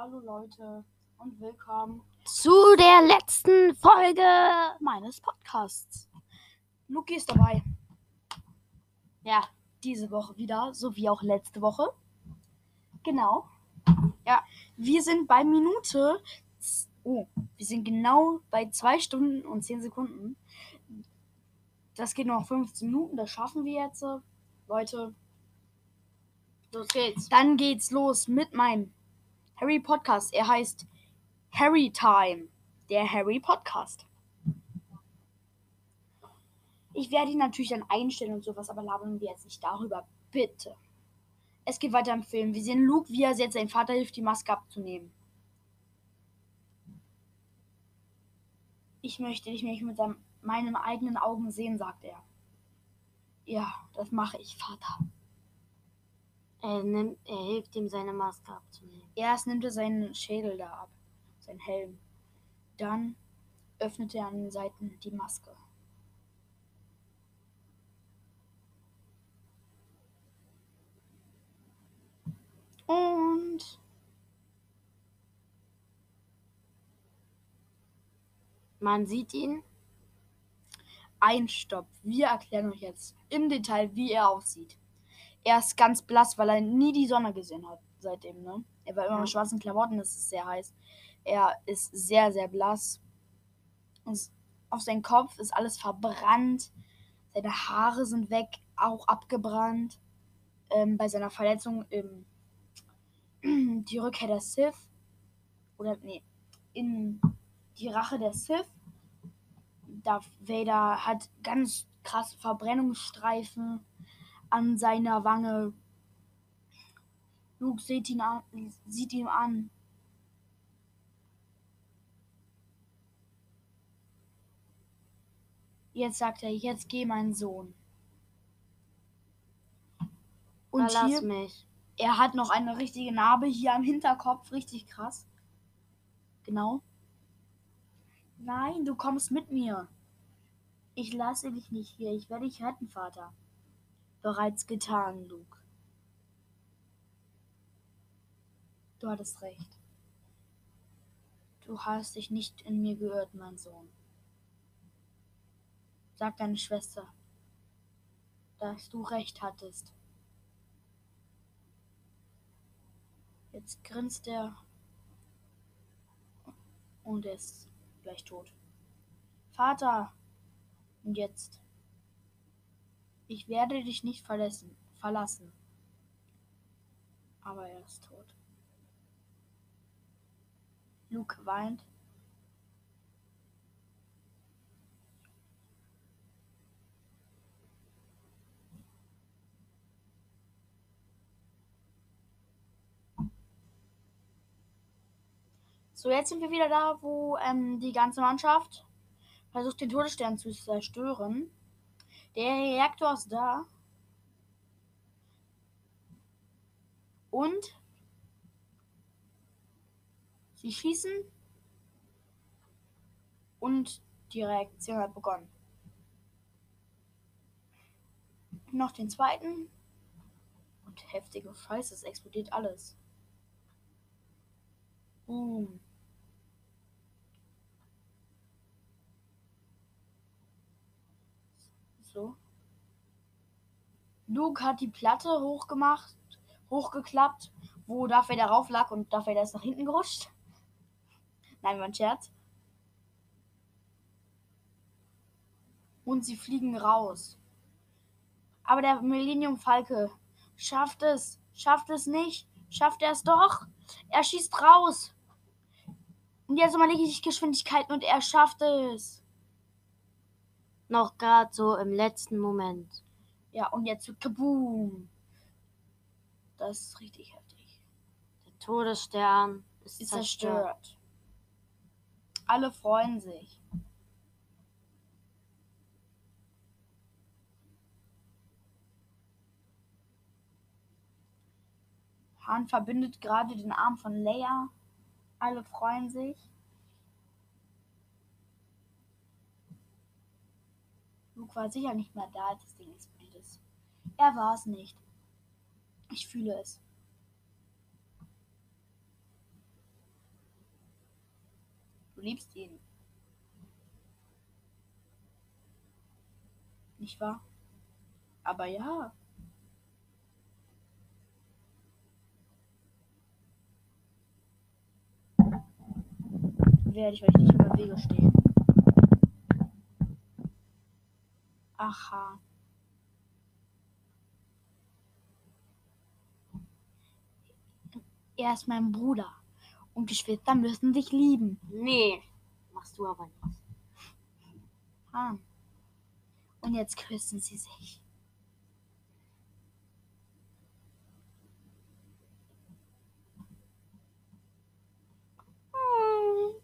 Hallo Leute und willkommen zu der letzten Folge. meines Podcasts. Luki ist dabei. Ja, diese Woche wieder, so wie auch letzte Woche. Genau. Ja, wir sind bei Minute. Oh, wir sind genau bei 2 Stunden und 10 Sekunden. Das geht noch 15 Minuten, das schaffen wir jetzt. Leute, Los geht's. Dann geht's los mit meinem Harry Podcast. Er heißt Harry Time, der Harry Podcast. Ich werde ihn natürlich dann einstellen und sowas, aber labern wir jetzt nicht darüber. Bitte. Es geht weiter im Film. Wir sehen Luke, wie er jetzt seinen Vater hilft, die Maske abzunehmen. Ich möchte dich nicht mit seinem, meinen eigenen Augen sehen, sagt er. Ja, das mache ich, Vater. Er, nimmt, er hilft ihm, seine Maske abzunehmen. Erst nimmt er seinen Schädel da ab, seinen Helm. Dann öffnet er an den Seiten die Maske. Und Man sieht ihn. ein Stopp. Wir erklären euch jetzt im Detail, wie er aussieht. Er ist ganz blass, weil er nie die Sonne gesehen hat seitdem. Ne? Er war immer mit schwarzen Klamotten, es ist sehr heiß. Er ist sehr, sehr blass. Und auf seinem Kopf ist alles verbrannt. Seine Haare sind weg, auch abgebrannt. Ähm, bei seiner Verletzung im die Rückkehr der Sith. Oder nee, in die Rache der Sith. Darth Vader hat ganz krass Verbrennungsstreifen an seiner Wange. Luke sieht ihn an. Sieht ihn an. Jetzt sagt er, jetzt geh mein Sohn. Und Verlass hier, mich. er hat noch eine richtige Narbe hier am Hinterkopf, richtig krass. Genau. Nein, du kommst mit mir. Ich lasse dich nicht hier. Ich werde dich retten, Vater. Bereits getan, Luke. Du hattest recht. Du hast dich nicht in mir geirrt, mein Sohn. Sag deine Schwester, dass du recht hattest. Jetzt grinst er und ist gleich tot. Vater, und jetzt? Ich werde dich nicht verlassen, verlassen. Aber er ist tot. Luke weint. So, jetzt sind wir wieder da, wo ähm, die ganze Mannschaft versucht, den Todesstern zu zerstören. Der Reaktor ist da. Und sie schießen. Und die Reaktion hat begonnen. Noch den zweiten. Und heftige Scheiße, es explodiert alles. Boom. So. Luke hat die Platte hochgemacht, hochgeklappt, wo Darth Vader rauf lag und Darth Vader ist nach hinten gerutscht. Nein, war ein Scherz. Und sie fliegen raus. Aber der Millennium Falke schafft es, schafft es nicht, schafft er es doch. Er schießt raus. Und jetzt überlege ich Geschwindigkeiten und er schafft es. Noch gerade so im letzten Moment. Ja, und jetzt kaboom. Das ist richtig heftig. Der Todesstern ist, Ist zerstört. zerstört. Alle freuen sich. Han verbindet gerade den Arm von Leia. Alle freuen sich. Luke war sicher nicht mehr da, als das Ding explodiert ist. Er war es nicht. Ich fühle es. Du liebst ihn. Nicht wahr? Aber ja. Werde ich, weil ich nicht im Wege stehe. Aha. Er ist mein Bruder. Und Geschwister müssen sich lieben. Nee, machst du aber nicht. Ah. Und jetzt küssen sie sich.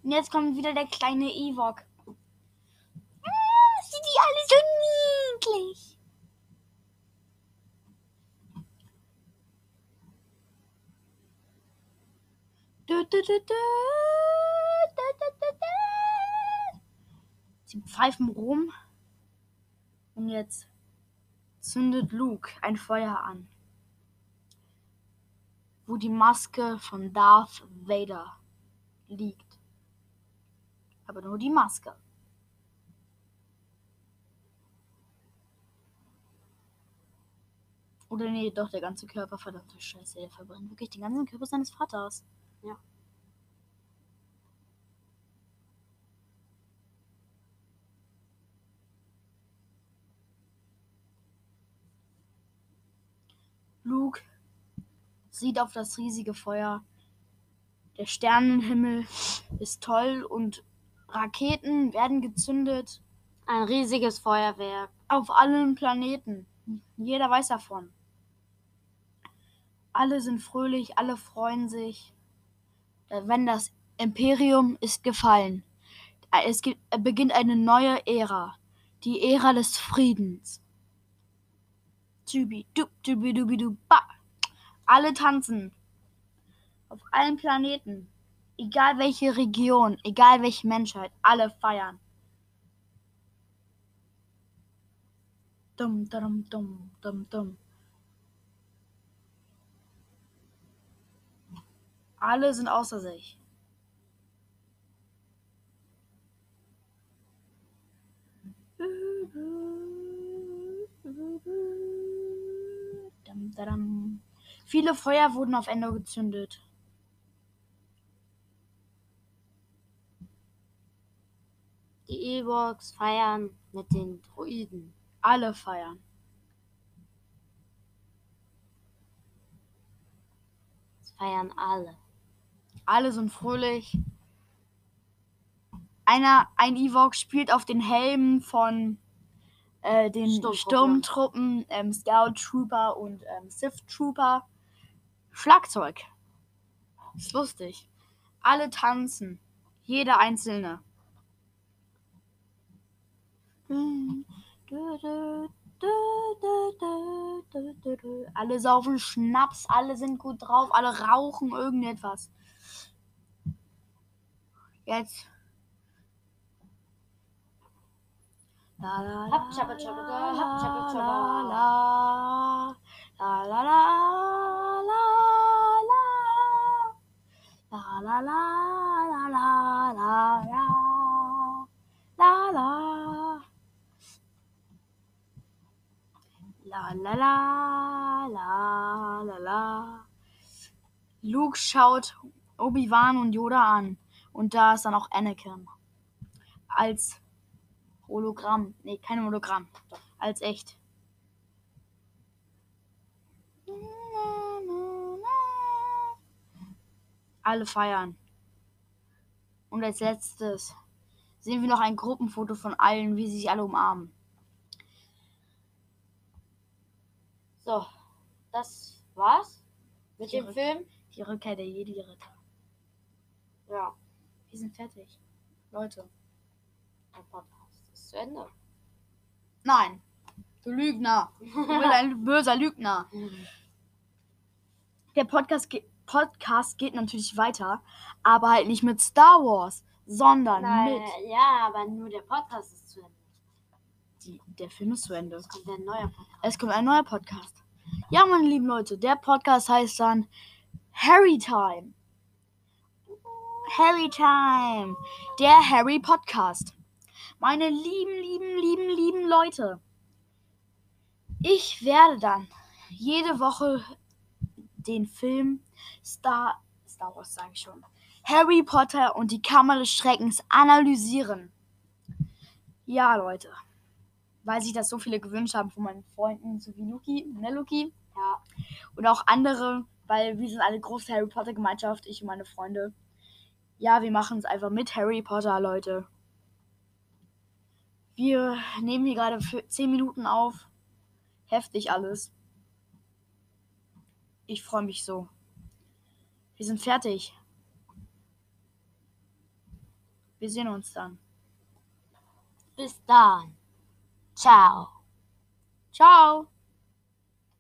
Und jetzt kommt wieder der kleine Ewok. Ah, sind die alle so niedlich. Du, du, du. Sie pfeifen rum. Und jetzt zündet Luke ein Feuer an, wo die Maske von Darth Vader liegt. Aber nur die Maske. Oder nee, doch der ganze Körper, verdammte Scheiße, der verbrennt wirklich den ganzen Körper seines Vaters. Ja. Luke sieht auf das riesige Feuer. Der Sternenhimmel ist toll und Raketen werden gezündet Ein riesiges Feuerwerk. auf allen Planeten. Jeder weiß davon. Alle sind fröhlich, alle freuen sich. Äh, Wenn das Imperium ist gefallen. Äh, Es äh, beginnt eine neue Ära. Die Ära des Friedens. Alle tanzen. Auf allen Planeten. Egal welche Region, egal welche Menschheit, alle feiern. Dum, dum, dum, dum, dum. Alle sind außer sich. Viele Feuer wurden auf Endor gezündet. Die Ewoks feiern mit den Droiden. Alle feiern. Das feiern alle. Alle sind fröhlich. Einer, ein Ewok spielt auf den Helmen von äh, den Sturmtruppen. Sturmtruppen, ähm, Scout Trooper und ähm, Sith Trooper Schlagzeug. Ist lustig. Alle tanzen. Jeder einzelne. Alle saufen Schnaps, alle sind gut drauf, alle rauchen irgendetwas. Jetzt. La, la, la, la, la, la, la, la, la, la, la, la. La la la la la la. Luke schaut Obi-Wan und Yoda an. Und da ist dann auch Anakin. Als Hologramm. Nee, kein Hologramm. Als echt. Alle feiern. Und als letztes sehen wir noch ein Gruppenfoto von allen, wie sie sich alle umarmen. So, das war's mit Die dem Film. Die Rückkehr der Jedi-Ritter. Ja, Wir sind fertig. Leute. der Podcast ist zu Ende. Nein. Du Lügner. Du bist ein böser Lügner. Der Podcast, ge Podcast geht natürlich weiter, aber halt nicht mit Star Wars, sondern Nein, mit. ja, aber nur der Podcast ist zu Ende. Die, der Film ist zu Ende. Es kommt ein neuer Podcast. Es kommt ein neuer Podcast. Ja, meine lieben Leute, der Podcast heißt dann Harry Time. Harry Time, der Harry Podcast. Meine lieben, lieben, lieben, lieben Leute. Ich werde dann jede Woche den Film Star, Star Wars, sage ich schon, Harry Potter und die Kammer des Schreckens analysieren. Ja, Leute. Weil sich das so viele gewünscht haben von meinen Freunden, so wie Luki, ne Luki? Ja. Und auch andere, weil wir sind eine große Harry Potter Gemeinschaft, ich und meine Freunde. Ja, wir machen es einfach mit Harry Potter, Leute. Wir nehmen hier gerade für 10 Minuten auf. Heftig alles. Ich freue mich so. Wir sind fertig. Wir sehen uns dann. Bis dann. Ciao. Ciao.